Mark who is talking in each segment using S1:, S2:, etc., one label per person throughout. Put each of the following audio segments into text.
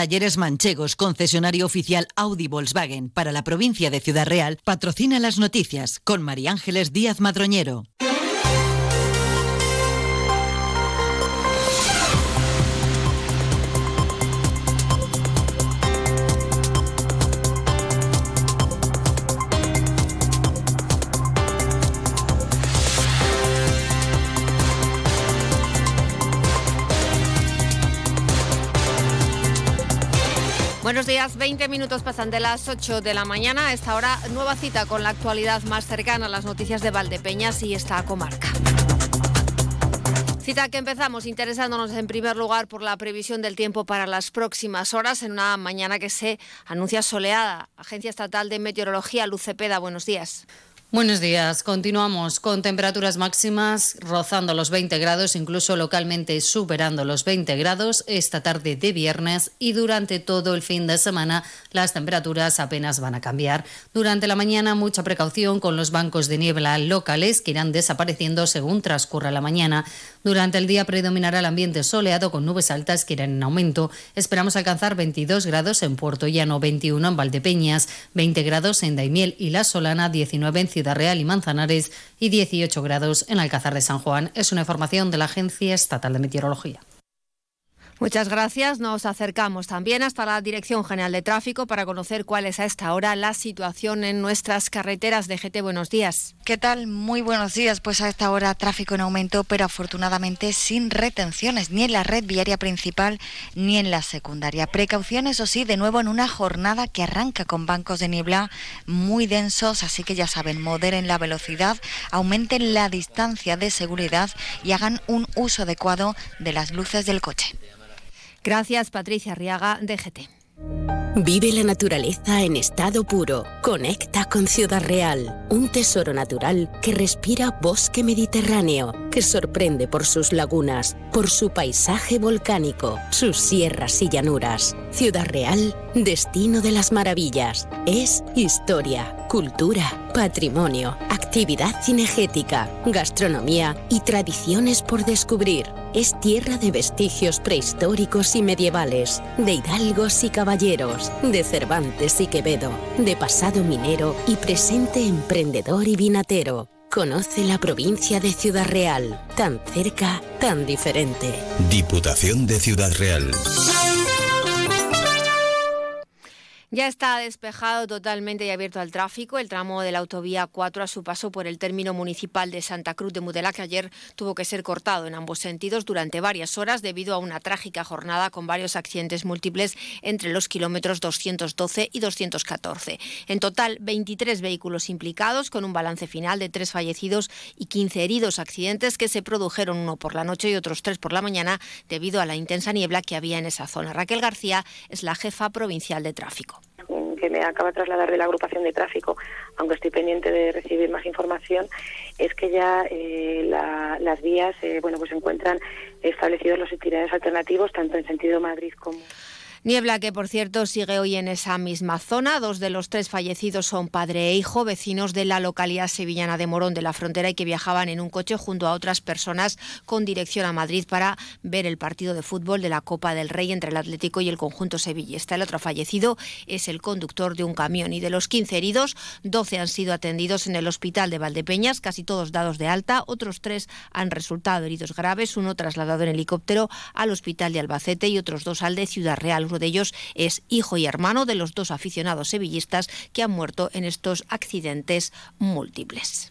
S1: Talleres Manchegos, concesionario oficial Audi Volkswagen para la provincia de Ciudad Real, patrocina las noticias con María Ángeles Díaz Madroñero.
S2: Buenos días, 20 minutos pasan de las 8 de la mañana. Esta hora, nueva cita con la actualidad más cercana a las noticias de Valdepeñas y esta comarca. Cita que empezamos interesándonos en primer lugar por la previsión del tiempo para las próximas horas en una mañana que se anuncia soleada. Agencia Estatal de Meteorología, Lucepeda, buenos días.
S3: Buenos días. Continuamos con temperaturas máximas rozando los 20 grados, incluso localmente superando los 20 grados esta tarde de viernes y durante todo el fin de semana las temperaturas apenas van a cambiar. Durante la mañana mucha precaución con los bancos de niebla locales que irán desapareciendo según transcurra la mañana. Durante el día predominará el ambiente soleado con nubes altas que irán en aumento. Esperamos alcanzar 22 grados en Puerto Llano, 21 en Valdepeñas, 20 grados en Daimiel y La Solana, 19 en Ciudad Real y Manzanares y 18 grados en Alcázar de San Juan. Es una información de la Agencia Estatal de Meteorología.
S2: Muchas gracias. Nos acercamos también hasta la Dirección General de Tráfico para conocer cuál es a esta hora la situación en nuestras carreteras de GT. Buenos días.
S4: ¿Qué tal? Muy buenos días. Pues a esta hora tráfico en aumento, pero afortunadamente sin retenciones ni en la red viaria principal ni en la secundaria. Precauciones, o sí, de nuevo en una jornada que arranca con bancos de niebla muy densos, así que ya saben, moderen la velocidad, aumenten la distancia de seguridad y hagan un uso adecuado de las luces del coche.
S2: Gracias, Patricia Arriaga, DGT.
S5: Vive la naturaleza en estado puro. Conecta con Ciudad Real, un tesoro natural que respira bosque mediterráneo, que sorprende por sus lagunas, por su paisaje volcánico, sus sierras y llanuras. Ciudad Real, destino de las maravillas. Es historia, cultura, patrimonio, actividad cinegética, gastronomía y tradiciones por descubrir. Es tierra de vestigios prehistóricos y medievales, de hidalgos y caballeros, de Cervantes y Quevedo, de pasado minero y presente emprendedor y vinatero. Conoce la provincia de Ciudad Real, tan cerca, tan diferente.
S6: Diputación de Ciudad Real.
S2: Ya está despejado totalmente y abierto al tráfico el tramo de la autovía 4 a su paso por el término municipal de Santa Cruz de Mudela, que ayer tuvo que ser cortado en ambos sentidos durante varias horas debido a una trágica jornada con varios accidentes múltiples entre los kilómetros 212 y 214. En total, 23 vehículos implicados, con un balance final de tres fallecidos y 15 heridos. Accidentes que se produjeron uno por la noche y otros tres por la mañana debido a la intensa niebla que había en esa zona. Raquel García es la jefa provincial de tráfico
S7: que me acaba de trasladar de la agrupación de tráfico, aunque estoy pendiente de recibir más información, es que ya eh, las vías eh, bueno pues se encuentran establecidos los itinerarios alternativos tanto en sentido Madrid como
S2: Niebla que, por cierto, sigue hoy en esa misma zona. Dos de los tres fallecidos son padre e hijo, vecinos de la localidad sevillana de Morón de la Frontera y que viajaban en un coche junto a otras personas con dirección a Madrid para ver el partido de fútbol de la Copa del Rey entre el Atlético y el conjunto sevillista. El otro fallecido es el conductor de un camión y de los 15 heridos, 12 han sido atendidos en el hospital de Valdepeñas, casi todos dados de alta. Otros tres han resultado heridos graves, uno trasladado en helicóptero al hospital de Albacete y otros dos al de Ciudad Real. Uno de ellos es hijo y hermano de los dos aficionados sevillistas que han muerto en estos accidentes múltiples.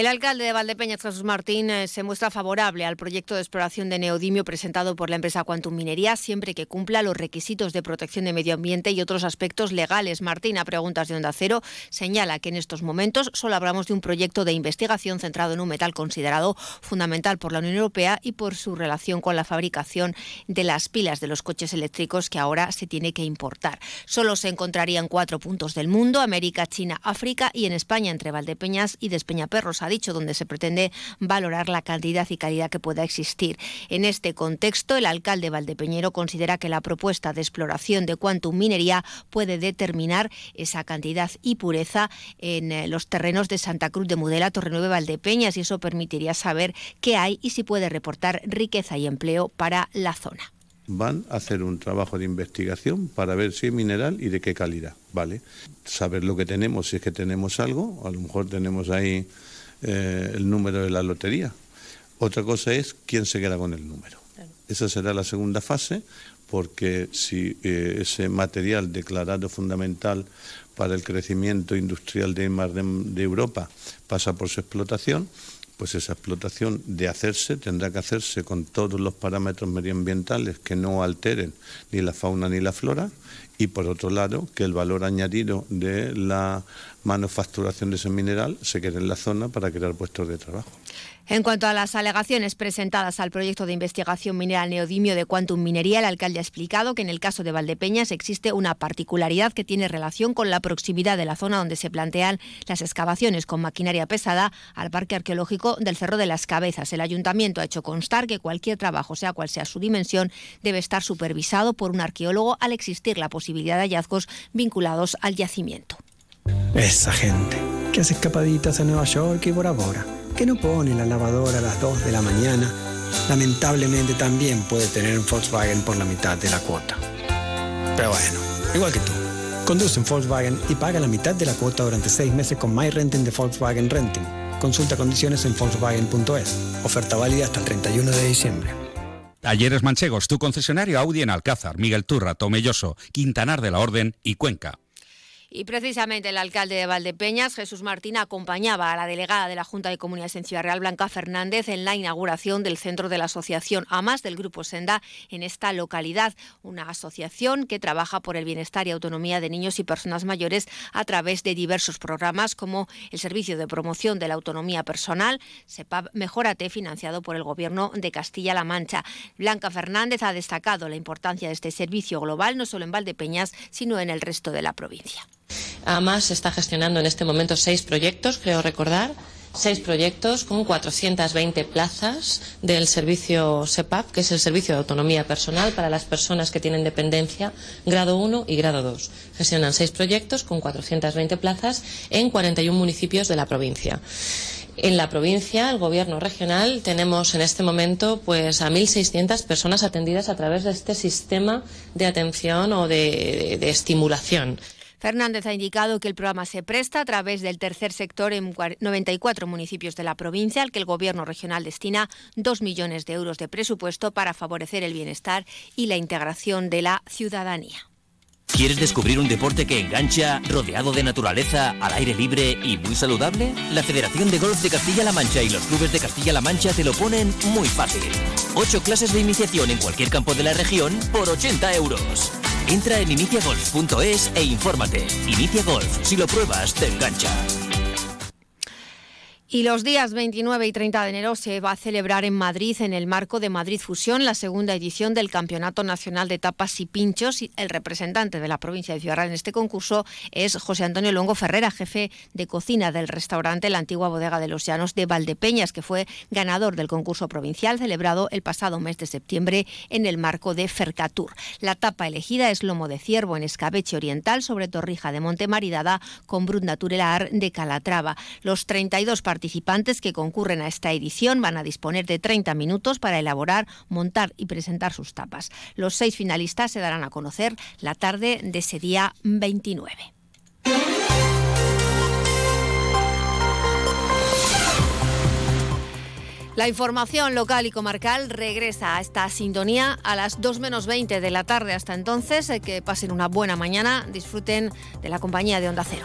S2: El alcalde de Valdepeñas, Jesús Martín, se muestra favorable al proyecto de exploración de neodimio presentado por la empresa Quantum Minería, siempre que cumpla los requisitos de protección de medio ambiente y otros aspectos legales. Martín, a preguntas de Onda Cero, señala que en estos momentos solo hablamos de un proyecto de investigación centrado en un metal considerado fundamental por la Unión Europea y por su relación con la fabricación de las pilas de los coches eléctricos que ahora se tiene que importar. Solo se encontraría en cuatro puntos del mundo, América, China, África y en España, entre Valdepeñas y Despeñaperros dicho, donde se pretende valorar la cantidad y calidad que pueda existir. En este contexto, el alcalde Valdepeñero considera que la propuesta de exploración de Quantum Minería puede determinar esa cantidad y pureza en eh, los terrenos de Santa Cruz de Mudela, Torrenueve, Valdepeñas, y eso permitiría saber qué hay y si puede reportar riqueza y empleo para la zona
S8: van a hacer un trabajo de investigación para ver si es mineral y de qué calidad, ¿vale? Saber lo que tenemos, si es que tenemos algo, a lo mejor tenemos ahí eh, el número de la lotería. Otra cosa es quién se queda con el número. Esa será la segunda fase, porque si eh, ese material declarado fundamental para el crecimiento industrial de, de Europa pasa por su explotación, pues esa explotación de hacerse tendrá que hacerse con todos los parámetros medioambientales que no alteren ni la fauna ni la flora y por otro lado que el valor añadido de la manufacturación de ese mineral se quede en la zona para crear puestos de trabajo.
S2: En cuanto a las alegaciones presentadas al proyecto de investigación mineral neodimio de Quantum Minería, el alcalde ha explicado que en el caso de Valdepeñas existe una particularidad que tiene relación con la proximidad de la zona donde se plantean las excavaciones con maquinaria pesada al Parque Arqueológico del Cerro de las Cabezas. El ayuntamiento ha hecho constar que cualquier trabajo, sea cual sea su dimensión, debe estar supervisado por un arqueólogo al existir la posibilidad de hallazgos vinculados al yacimiento.
S9: Esa gente que hace escapaditas a Nueva York y Bora Bora que no pone la lavadora a las 2 de la mañana, lamentablemente también puede tener un Volkswagen por la mitad de la cuota. Pero bueno, igual que tú. Conduce un Volkswagen y paga la mitad de la cuota durante 6 meses con My Renting de Volkswagen Renting. Consulta condiciones en Volkswagen.es. Oferta válida hasta el 31 de diciembre.
S10: Talleres Manchegos, tu concesionario Audi en Alcázar, Miguel Turra, Tomelloso, Quintanar de la Orden y Cuenca.
S2: Y precisamente el alcalde de Valdepeñas, Jesús Martín, acompañaba a la delegada de la Junta de Comunidades en Ciudad Real, Blanca Fernández, en la inauguración del centro de la asociación AMAS del Grupo Senda en esta localidad. Una asociación que trabaja por el bienestar y autonomía de niños y personas mayores a través de diversos programas como el Servicio de Promoción de la Autonomía Personal, SEPAP Mejórate, financiado por el Gobierno de Castilla-La Mancha. Blanca Fernández ha destacado la importancia de este servicio global, no solo en Valdepeñas, sino en el resto de la provincia.
S11: AMAS está gestionando en este momento seis proyectos, creo recordar, seis proyectos con 420 plazas del servicio SEPAP, que es el Servicio de Autonomía Personal para las personas que tienen dependencia grado 1 y grado 2. Gestionan seis proyectos con 420 plazas en 41 municipios de la provincia. En la provincia, el gobierno regional, tenemos en este momento pues a 1.600 personas atendidas a través de este sistema de atención o de estimulación.
S2: Fernández ha indicado que el programa se presta a través del tercer sector en 94 municipios de la provincia, al que el Gobierno regional destina 2 millones de euros de presupuesto para favorecer el bienestar y la integración de la ciudadanía.
S12: ¿Quieres descubrir un deporte que engancha, rodeado de naturaleza, al aire libre y muy saludable? La Federación de Golf de Castilla-La Mancha y los clubes de Castilla-La Mancha te lo ponen muy fácil. Ocho clases de iniciación en cualquier campo de la región por 80 euros. Entra en iniciagolf.es e infórmate. Inicia Golf, si lo pruebas, te engancha.
S2: Y los días 29 y 30 de enero se va a celebrar en Madrid, en el marco de Madrid Fusión, la segunda edición del Campeonato Nacional de Tapas y Pinchos. El representante de la provincia de Ciudad Real en este concurso es José Antonio Longo Ferrera, jefe de cocina del restaurante La Antigua Bodega de los Llanos de Valdepeñas, que fue ganador del concurso provincial celebrado el pasado mes de septiembre en el marco de Fercatur. La tapa elegida es lomo de ciervo en escabeche oriental sobre torrija de Monte Maridada con brut naturelar de Calatrava. Los 32 participantes que concurren a esta edición van a disponer de 30 minutos para elaborar, montar y presentar sus tapas. Los seis finalistas se darán a conocer la tarde de ese día 29. La información local y comarcal regresa a esta sintonía a las 2 menos 20 de la tarde. Hasta entonces, eh, que pasen una buena mañana, disfruten de la compañía de Onda Cero.